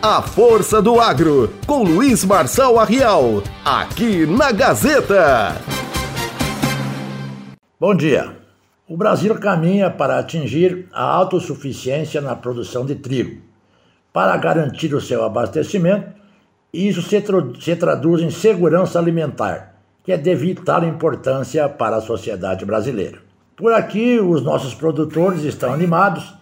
A Força do Agro, com Luiz Marçal Arrial, aqui na Gazeta. Bom dia. O Brasil caminha para atingir a autossuficiência na produção de trigo. Para garantir o seu abastecimento, isso se, se traduz em segurança alimentar, que é de vital importância para a sociedade brasileira. Por aqui, os nossos produtores estão animados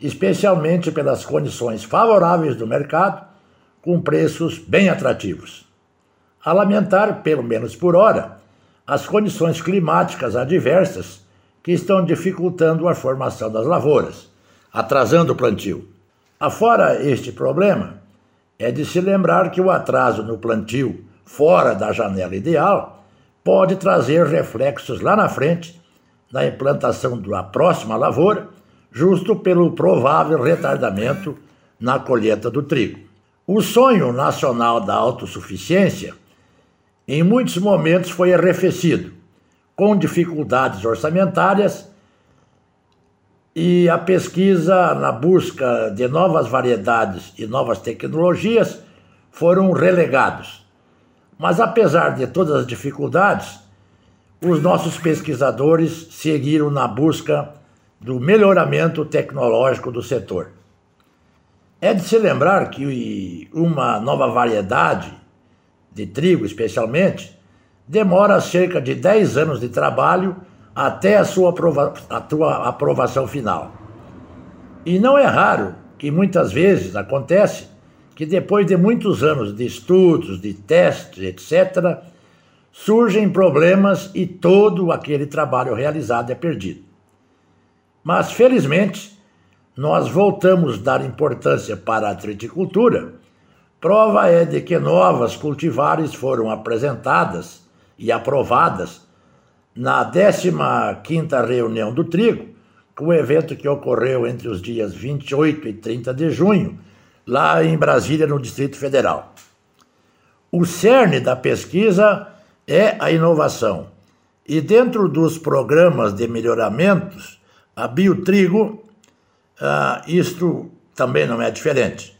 especialmente pelas condições favoráveis do mercado, com preços bem atrativos. A lamentar, pelo menos por hora, as condições climáticas adversas que estão dificultando a formação das lavouras, atrasando o plantio. Afora este problema, é de se lembrar que o atraso no plantio fora da janela ideal pode trazer reflexos lá na frente na implantação da próxima lavoura justo pelo provável retardamento na colheita do trigo. O sonho nacional da autossuficiência, em muitos momentos, foi arrefecido, com dificuldades orçamentárias e a pesquisa na busca de novas variedades e novas tecnologias foram relegados. Mas apesar de todas as dificuldades, os nossos pesquisadores seguiram na busca do melhoramento tecnológico do setor. É de se lembrar que uma nova variedade de trigo, especialmente, demora cerca de 10 anos de trabalho até a sua, aprova a sua aprovação final. E não é raro que muitas vezes acontece que depois de muitos anos de estudos, de testes, etc., surgem problemas e todo aquele trabalho realizado é perdido. Mas, felizmente, nós voltamos a dar importância para a triticultura. Prova é de que novas cultivares foram apresentadas e aprovadas na 15ª reunião do trigo, o evento que ocorreu entre os dias 28 e 30 de junho, lá em Brasília, no Distrito Federal. O cerne da pesquisa é a inovação. E dentro dos programas de melhoramentos, a biotrigo, uh, isto também não é diferente.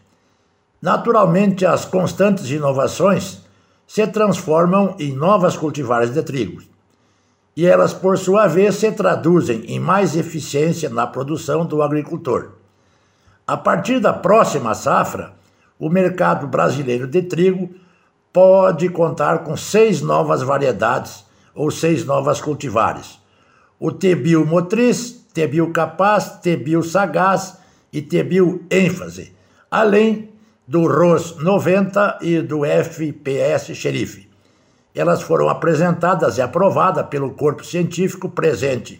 Naturalmente, as constantes inovações se transformam em novas cultivares de trigo. E elas, por sua vez, se traduzem em mais eficiência na produção do agricultor. A partir da próxima safra, o mercado brasileiro de trigo pode contar com seis novas variedades ou seis novas cultivares. O Tebio Tebil Capaz, Tebil Sagaz e Tebil ênfase, além do ROS 90 e do FPS Xerife. Elas foram apresentadas e aprovadas pelo corpo científico presente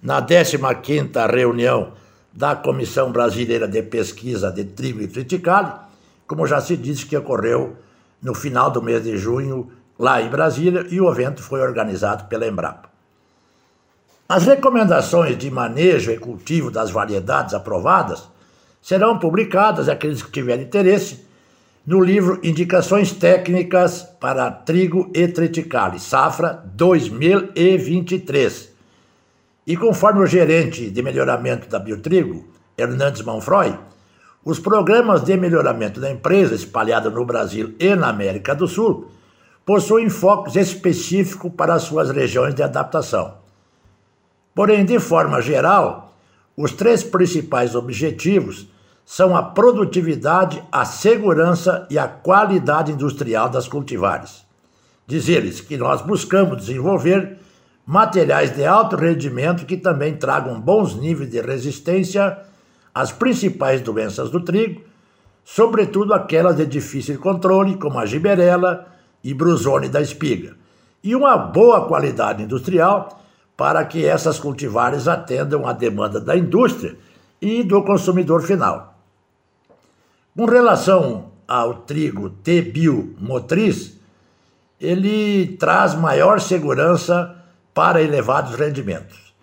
na 15ª reunião da Comissão Brasileira de Pesquisa de Trigo e Triticale, como já se disse que ocorreu no final do mês de junho lá em Brasília e o evento foi organizado pela Embrapa. As recomendações de manejo e cultivo das variedades aprovadas serão publicadas, aqueles que tiverem interesse, no livro Indicações Técnicas para Trigo e Triticale, safra 2023. E conforme o gerente de melhoramento da Biotrigo, Hernandes Manfroy, os programas de melhoramento da empresa, espalhada no Brasil e na América do Sul, possuem focos específicos para as suas regiões de adaptação. Porém, de forma geral, os três principais objetivos são a produtividade, a segurança e a qualidade industrial das cultivares. Diz eles que nós buscamos desenvolver materiais de alto rendimento que também tragam bons níveis de resistência às principais doenças do trigo, sobretudo aquelas de difícil controle, como a giberela e brusone da espiga, e uma boa qualidade industrial para que essas cultivares atendam à demanda da indústria e do consumidor final. Com relação ao trigo T-bio motriz, ele traz maior segurança para elevados rendimentos.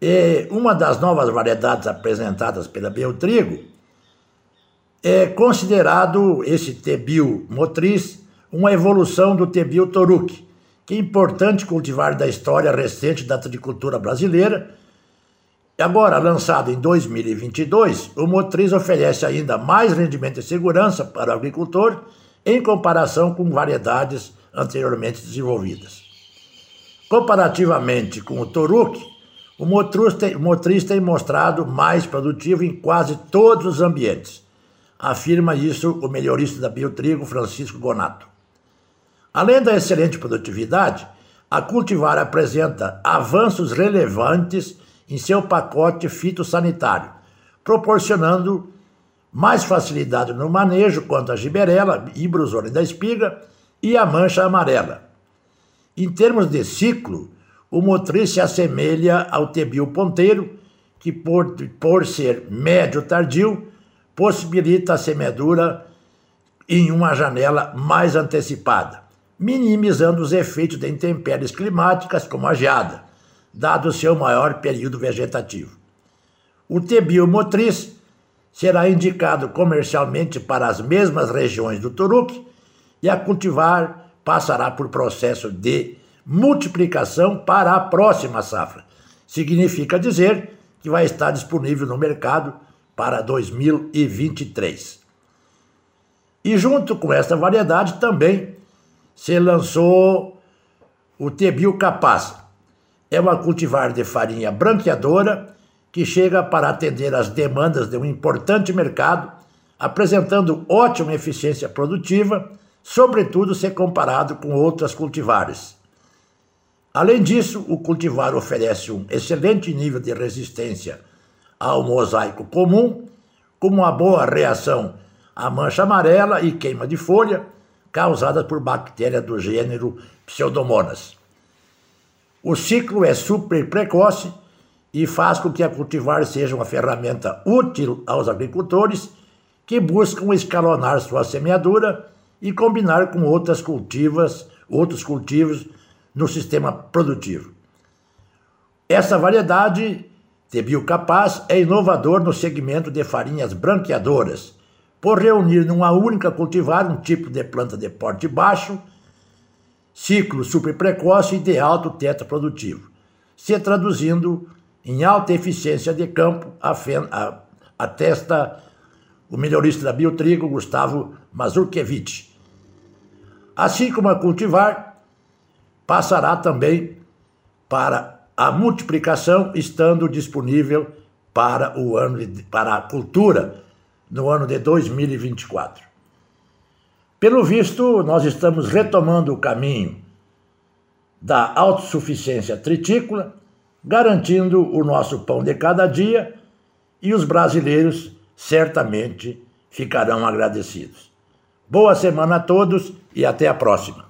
E uma das novas variedades apresentadas pela Biotrigo é considerado esse tebio motriz uma evolução do tebio toruque, que importante cultivar da história recente da agricultura brasileira. Agora, lançado em 2022, o motriz oferece ainda mais rendimento e segurança para o agricultor em comparação com variedades anteriormente desenvolvidas. Comparativamente com o Toruque, o motriz tem, o motriz tem mostrado mais produtivo em quase todos os ambientes. Afirma isso o melhorista da Biotrigo, Francisco Gonato. Além da excelente produtividade, a cultivar apresenta avanços relevantes em seu pacote fitossanitário, proporcionando mais facilidade no manejo quanto à giberela, ibrosone da espiga e a mancha amarela. Em termos de ciclo, o motriz se assemelha ao tebio ponteiro, que por, por ser médio tardio, possibilita a semeadura em uma janela mais antecipada, minimizando os efeitos de intempéries climáticas como a geada, dado o seu maior período vegetativo. O tebio motriz será indicado comercialmente para as mesmas regiões do Turuque e a cultivar passará por processo de multiplicação para a próxima safra. Significa dizer que vai estar disponível no mercado para 2023. E junto com essa variedade também se lançou o Tebil Capaz. É uma cultivar de farinha branqueadora que chega para atender às demandas de um importante mercado, apresentando ótima eficiência produtiva, sobretudo se comparado com outras cultivares. Além disso, o cultivar oferece um excelente nível de resistência ao mosaico comum, com uma boa reação à mancha amarela e queima de folha, causada por bactérias do gênero Pseudomonas. O ciclo é super precoce e faz com que a cultivar seja uma ferramenta útil aos agricultores que buscam escalonar sua semeadura e combinar com outras cultivas, outros cultivos no sistema produtivo. Essa variedade de biocapaz é inovador no segmento de farinhas branqueadoras, por reunir numa única cultivar um tipo de planta de porte baixo, ciclo super precoce e de alto teto produtivo, se traduzindo em alta eficiência de campo, atesta o melhorista da Biotrigo, Gustavo Mazurkiewicz. Assim como a cultivar, passará também para a multiplicação, estando disponível para o ano de, para a cultura no ano de 2024. Pelo visto, nós estamos retomando o caminho da autossuficiência tritícola garantindo o nosso pão de cada dia e os brasileiros certamente ficarão agradecidos. Boa semana a todos e até a próxima.